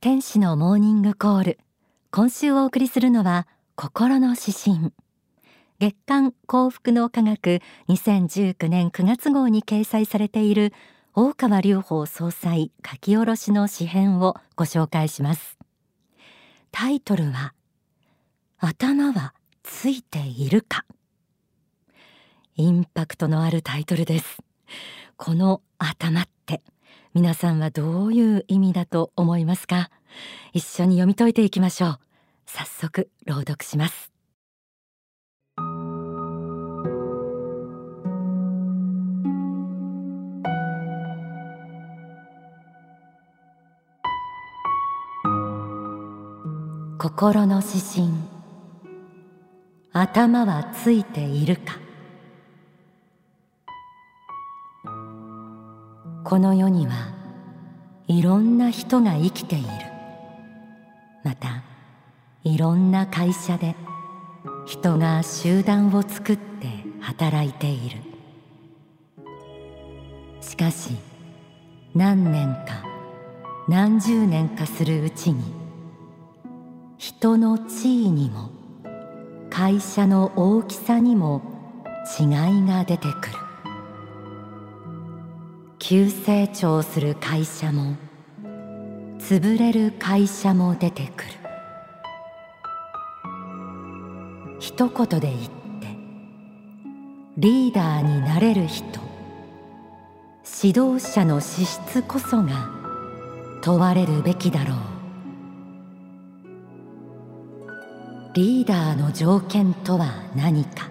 天使のモーニングコール。今週お送りするのは心の指針。月刊幸福の科学2019年9月号に掲載されている大川隆法総裁書き下ろしの詩編をご紹介します。タイトルは頭はついているか。インパクトのあるタイトルです。この頭って。皆さんはどういう意味だと思いますか？一緒に読み解いていきましょう。早速朗読します心の指針頭はついているか？この世にはいろんな人が生きている。またいろんな会社で人が集団を作って働いている。しかし何年か何十年かするうちに人の地位にも会社の大きさにも違いが出てくる。急成長する会社も潰れる会社も出てくる。一言で言ってリーダーになれる人指導者の資質こそが問われるべきだろう。リーダーの条件とは何か。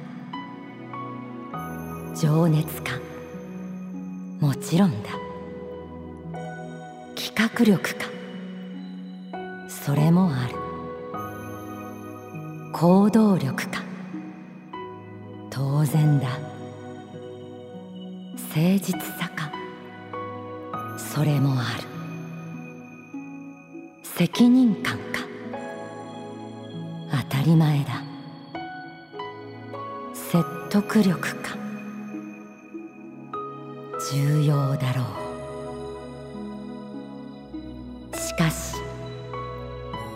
情熱かちろんだ。企画力か。それもある。行動力か。当然だ。誠実さか。それもある。責任感か。当たり前だ。説得力か。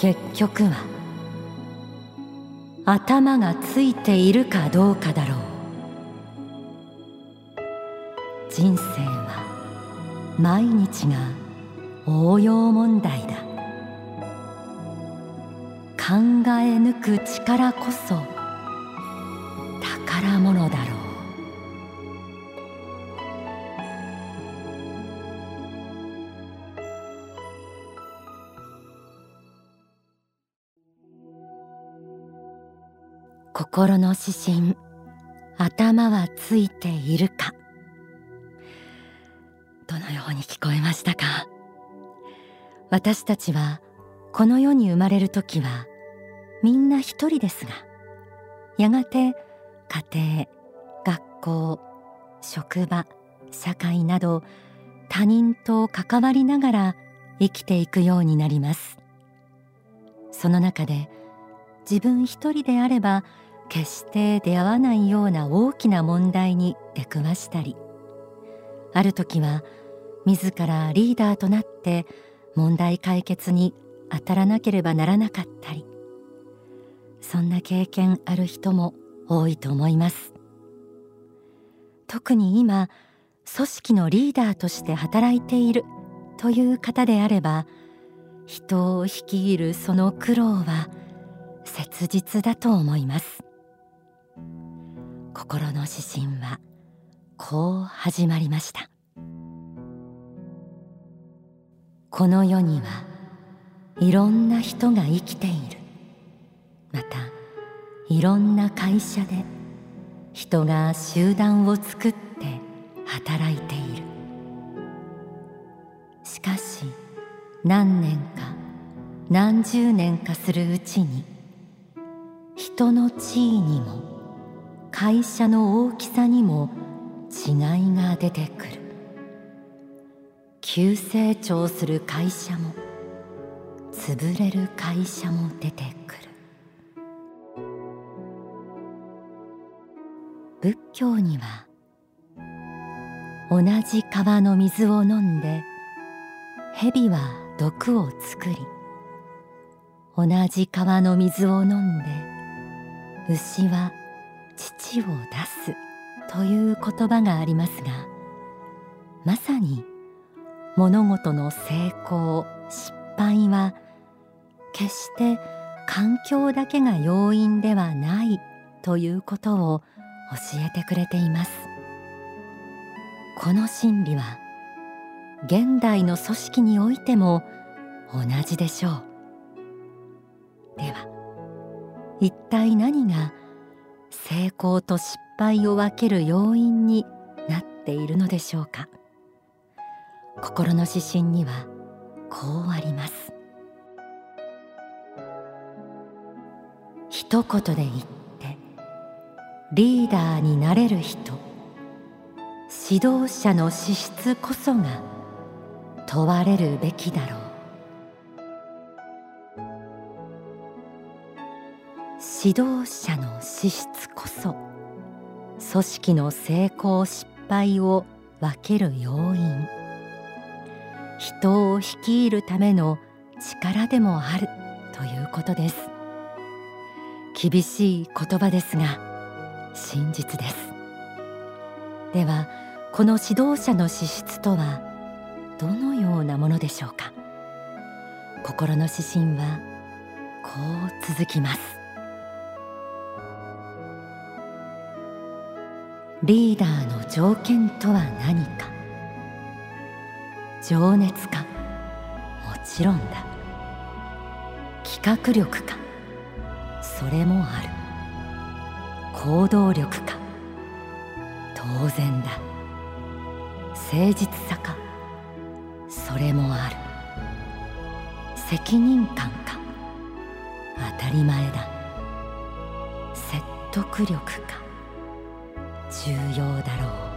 結局は頭がついているかどうかだろう。人生は毎日が応用問題だ。考え抜く力こそ宝物だ。心。の指針頭はついているか。どのように聞こえましたか？私たちはこの世に生まれる時はみんな一人ですがやがて家庭学校職場社会など他人と関わりながら生きていくようになります。その中で自分一人であれば決して出会わないような大きな問題に出くわしたり。ある時は自らリーダーとなって問題解決に当たらなければならなかったり。そんな経験ある人も多いと思います。特に今組織のリーダーとして働いているという方であれば人を率いるその苦労は切実だと思います。心の指針はこう始まりました。この世にはいろんな人が生きている。またいろんな会社で人が集団を作って働いている。しかし何年か何十年かするうちに人の地位にも会社の大きさにも違いが出てくる。急成長する会社も潰れる会社も出てくる。仏教には同じ川の水を飲んで蛇は毒を作り同じ川の水を飲んで牛は乳を出すという言葉がありますがまさに物事の成功失敗は決して環境だけが要因ではないということを教えてくれています。この真理は現代の組織においても同じでしょう。では一体何が成功と失敗を分ける要因になっているのでしょうか。心の指針にはこうあります。一言で言ってリーダーになれる人指導者の資質こそが問われるべきだろう。指導者の資質こそ組織の成功失敗を分ける要因。人を率いるための力でもあるということです。厳しい言葉ですが真実です。ではこの指導者の資質とはどのようなものでしょうか？心の指針はこう続きます。リーダーの条件とは何か。情熱か。もちろんだ。企画力か。それもある。行動力か。当然だ。誠実さか。それもある。責任感か。当たり前だ。説得力か。重要だろう。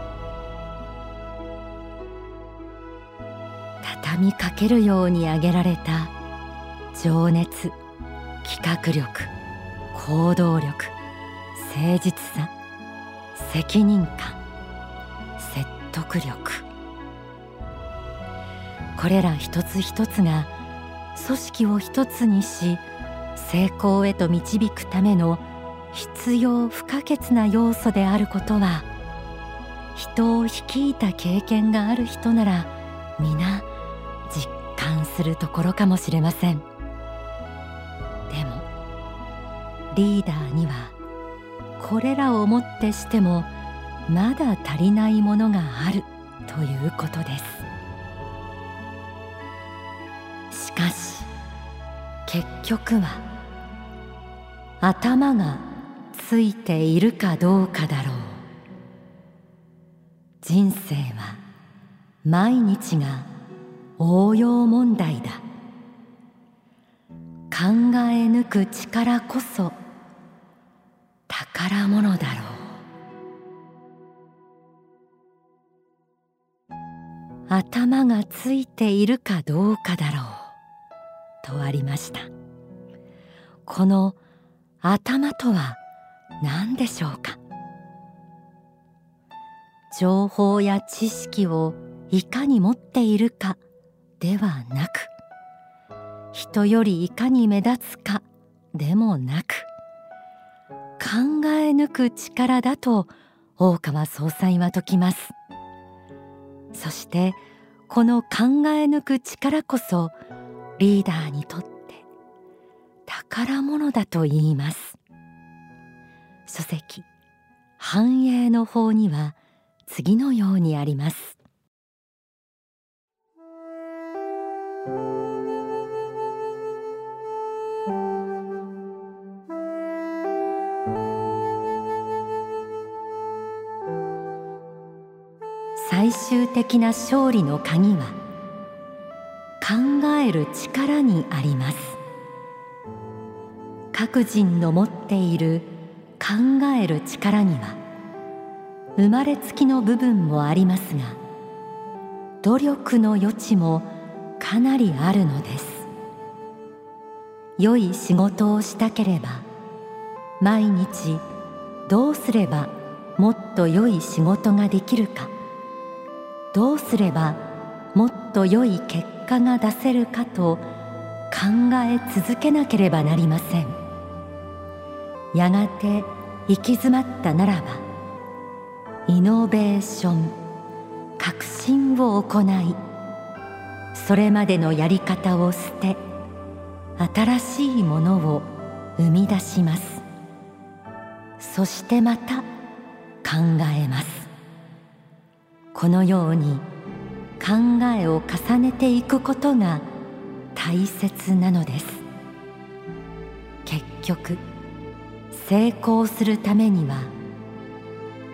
畳みかけるように挙げられた情熱企画力行動力誠実さ責任感説得力。これら一つ一つが組織を一つにし成功へと導くための必要不可欠な要素であることは人を率いた経験がある人なら皆実感するところかもしれません。でもリーダーにはこれらをもってしてもまだ足りないものがあるということです。しかし結局は頭がついているかどうかだろう。人生は毎日が応用問題だ。考え抜く力こそ宝物だろう。頭がついているかどうかだろう。とありました。この頭とは何でしょうか？情報や知識をいかに持っているかではなく人よりいかに目立つかでもなく考え抜く力だと大川総裁は説きます。そしてこの考え抜く力こそリーダーにとって宝物だと言います。書籍。繁栄の法には次のようにあります。最終的な勝利の鍵は考える力にあります。各人の持っている考える力には生まれつきの部分もありますが努力の余地もかなりあるのです。良い仕事をしたければ毎日どうすればもっと良い仕事ができるかどうすればもっと良い結果が出せるかと考え続けなければなりません。やがて行き詰まったならばイノベーション革新を行いそれまでのやり方を捨て新しいものを生み出します。そしてまた考えます。このように考えを重ねていくことが大切なのです。結局成功するためには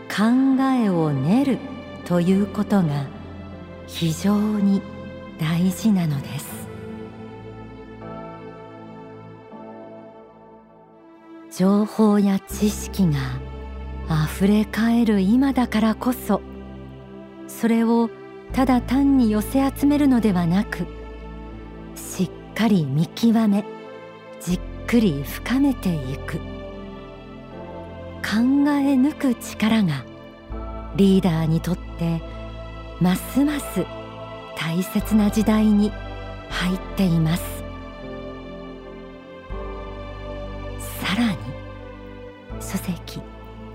考えを練るということが非常に大事なのです。情報や知識があふれかえる今だからこそそれをただ単に寄せ集めるのではなくしっかり見極めじっくり深めていく。え抜く力がリーダーにとってますます大切な時代に入っています。さらに書籍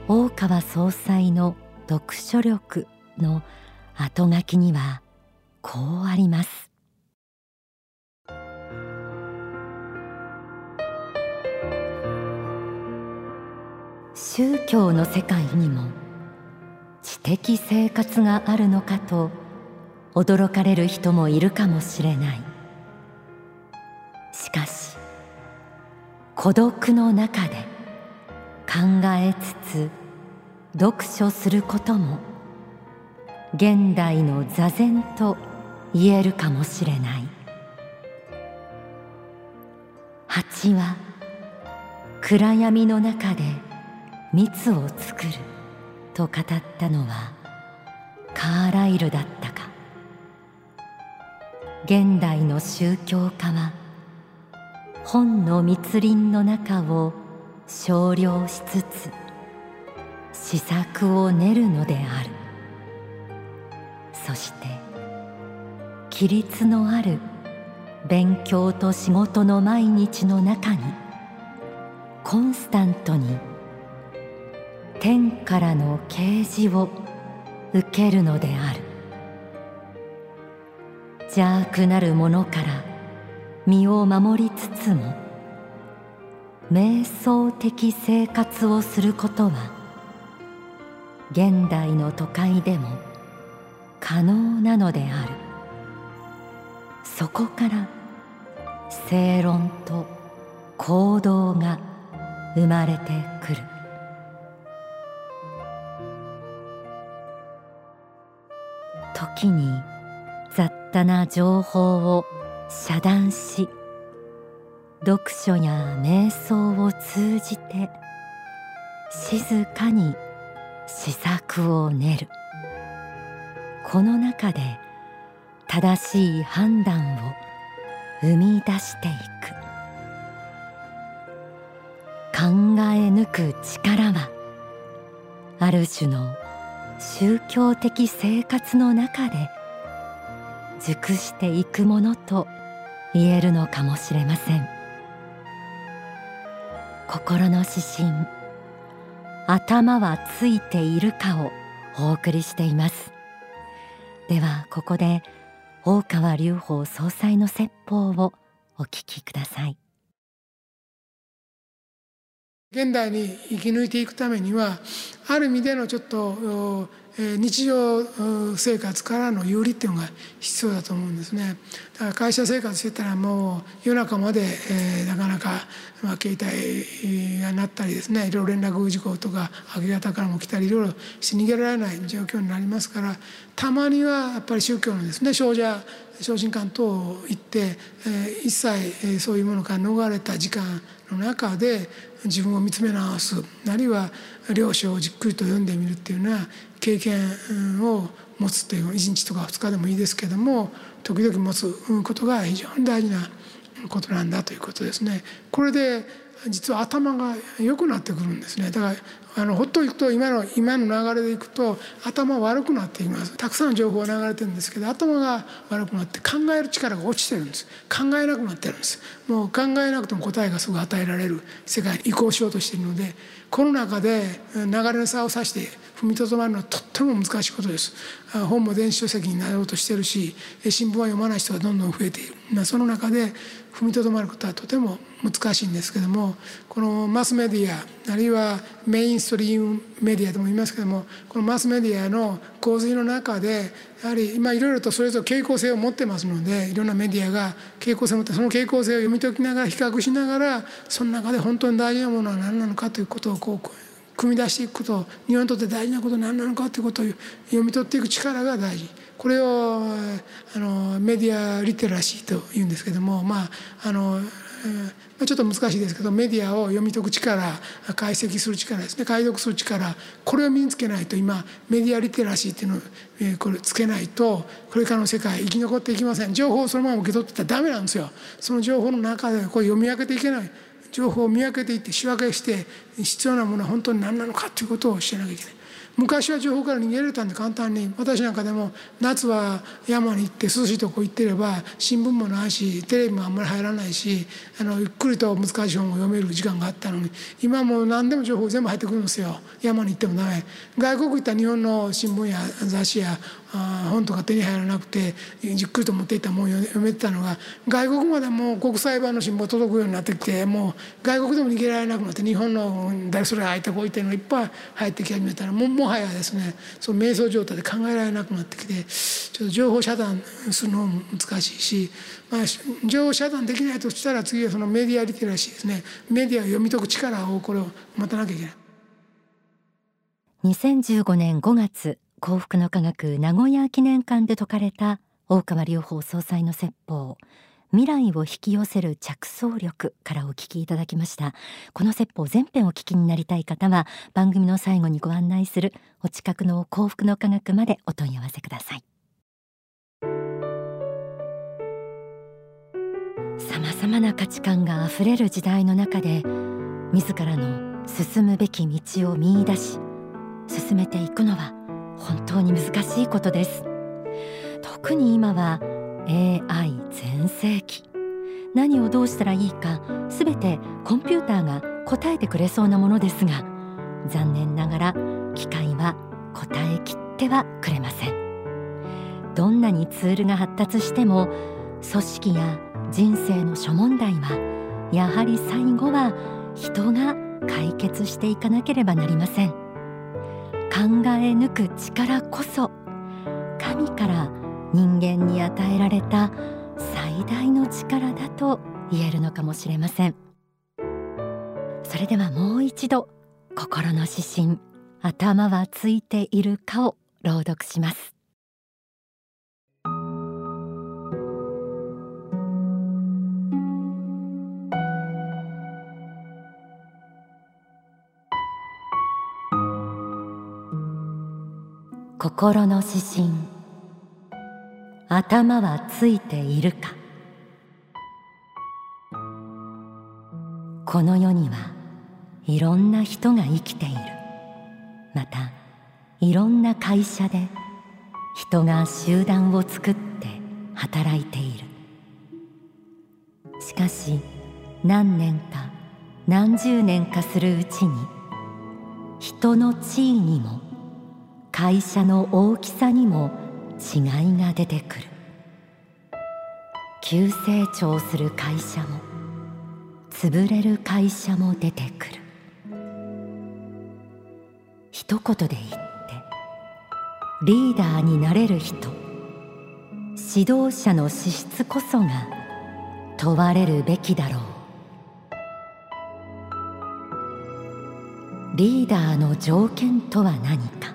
大川総裁の読書力の後書きにはこうあります。宗教の世界にも知的生活があるのかと驚かれる人もいるかもしれない。しかし孤独の中で考えつつ読書することも現代の座禅と言えるかもしれない。蜂は暗闇の中で蜜を作る。と語ったのはカーライルだったか。現代の宗教家は本の密林の中を少量しつつ施策を練るのである。そして規律のある勉強と仕事の毎日の中にコンスタントに天からの啓示を受けるのである。邪悪なるものから身を守りつつも瞑想的生活をすることは現代の都会でも可能なのである。そこから正論と行動が生まれてくる。時に雑多な情報を遮断し読書や瞑想を通じて静かに施策を練る。この中で正しい判断を生み出していく。考え抜く力はある種の宗教的生活の中で熟していくものと言えるのかもしれません。心の指針頭はついているかをお送りしています。ではここで大川隆法総裁の説法をお聞きください。現代に生き抜いていくためにはある意味でのちょっと日常生活からの有利っていうのが必要だと思うんですね。だから会社生活してたらもう夜中まで、え、なかなか、ま、携帯が鳴ったりですねいろいろ連絡事項とか明け方からも来たりいろいろして逃げられない状況になりますからたまにはやっぱり宗教のですね少女昇進館等行って、え、一切、そういうものから逃れた時間の中で自分を見つめ直すあるいは領書をじっくりと読んでみるっていうような経験を持つという1日とか2日でもいいですけども時々持つことが非常に大事なことなんだということですね。これで実は頭が良くなってくるんですね。だからあのほっといくと今の今の流れでいくと頭悪くなっています。たくさんの情報が流れてるんですけど頭が悪くなって考える力が落ちてるんです。考えなくなってるんです。もう考えなくても答えがすぐ与えられる世界に移行しようとしているのでこの中で流れの差をさして踏みとどまるのはとっても難しいことです。本も電子書籍になろうとしてるし新聞は読まない人がどんどん増えている。その中で踏みとどまることはとても難しいんですけどもこのマスメディアあるいはメインストリームメディアとも言いますけどもこのマスメディアの洪水の中でやはり今いろいろとそれぞれ傾向性を持ってますのでいろんなメディアが傾向性を持ってその傾向性を読み解きながら比較しながらその中で本当に大事なものは何なのかということをこう組み出していくこと日本にとって大事なことは何なのかということを読み取っていく力が大事。これをあのメディアリテラシーというんですけどもまああのちょっと難しいですけどメディアを読み解く力解析する力ですね。解読する力。これを身につけないと今メディアリテラシーっていうのを、えこれつけないとこれからの世界生き残っていきません。情報をそのまま受け取ってたらダメなんですよ。その情報の中でこれ読み分けていけない。情報を見分けていって仕分けして必要なものは本当に何なのかということを知らなきゃいけない。昔は情報から逃げられたんで簡単に。私なんかでも夏は山に行って涼しいとこ行ってれば新聞もないしテレビもあんまり入らないしあのゆっくりと難しい本を読める時間があったのに。今もう何でも情報全部入ってくるんですよ。山に行ってもダメ外国行ったら日本の新聞や雑誌や本とか手に入らなくてじっくりと持っていったもん読めてたのが外国までもう国際版の新聞届くようになってきてもう外国でも逃げられなくなって日本の誰それ入ってこいっていうのがいっぱい入ってき始めたらもうもはやですねその瞑想状態で考えられなくなってきてちょっと情報遮断するのも難しいし、まあ、情報遮断できないとしたら次はそのメディアリテラシーですねメディアを読み解く力をこれを持たなきゃいけない。2015年5月幸福の科学名古屋記念館で説かれた大川隆法総裁の説法未来を引き寄せる着想力からお聞きいただきました。この説法全編お聞きになりたい方は番組の最後にご案内するお近くの幸福の科学までお問い合わせください。様々な価値観があふれる時代の中で自らの進むべき道を見出し進めていくのは本当に難しいことです。特に今は AI 全盛期。何をどうしたらいいかすべてコンピューターが答えてくれそうなものですが残念ながら機械は答えきってはくれません。どんなにツールが発達しても組織や人生の諸問題はやはり最後は人が解決していかなければなりません。考え抜く力こそ神から人間に与えられた最大の力だと言えるのかもしれません。それではもう一度心の指針頭はついているかを朗読します。心の指針。頭はついているか。この世にはいろんな人が生きている。またいろんな会社で人が集団を作って働いている。しかし何年か何十年かするうちに人の地位にも会社の大きさにも違いが出てくる。急成長する会社も潰れる会社も出てくる。一言で言ってリーダーになれる人指導者の資質こそが問われるべきだろう。リーダーの条件とは何か。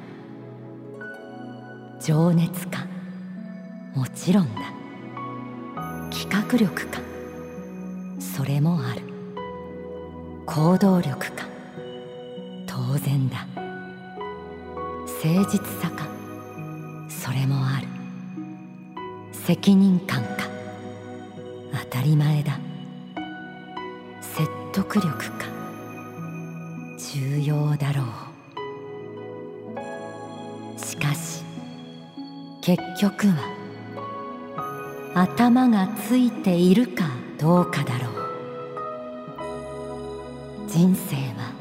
情熱か。もちろんだ。企画力か。それもある。行動力か。当然だ。誠実さか。それもある。責任感か。当たり前だ。説得力か。重要だろう。結局は頭がついているかどうかだろう。人生は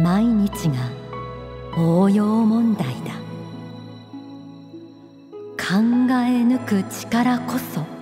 毎日が応用問題だ。考え抜く力こそ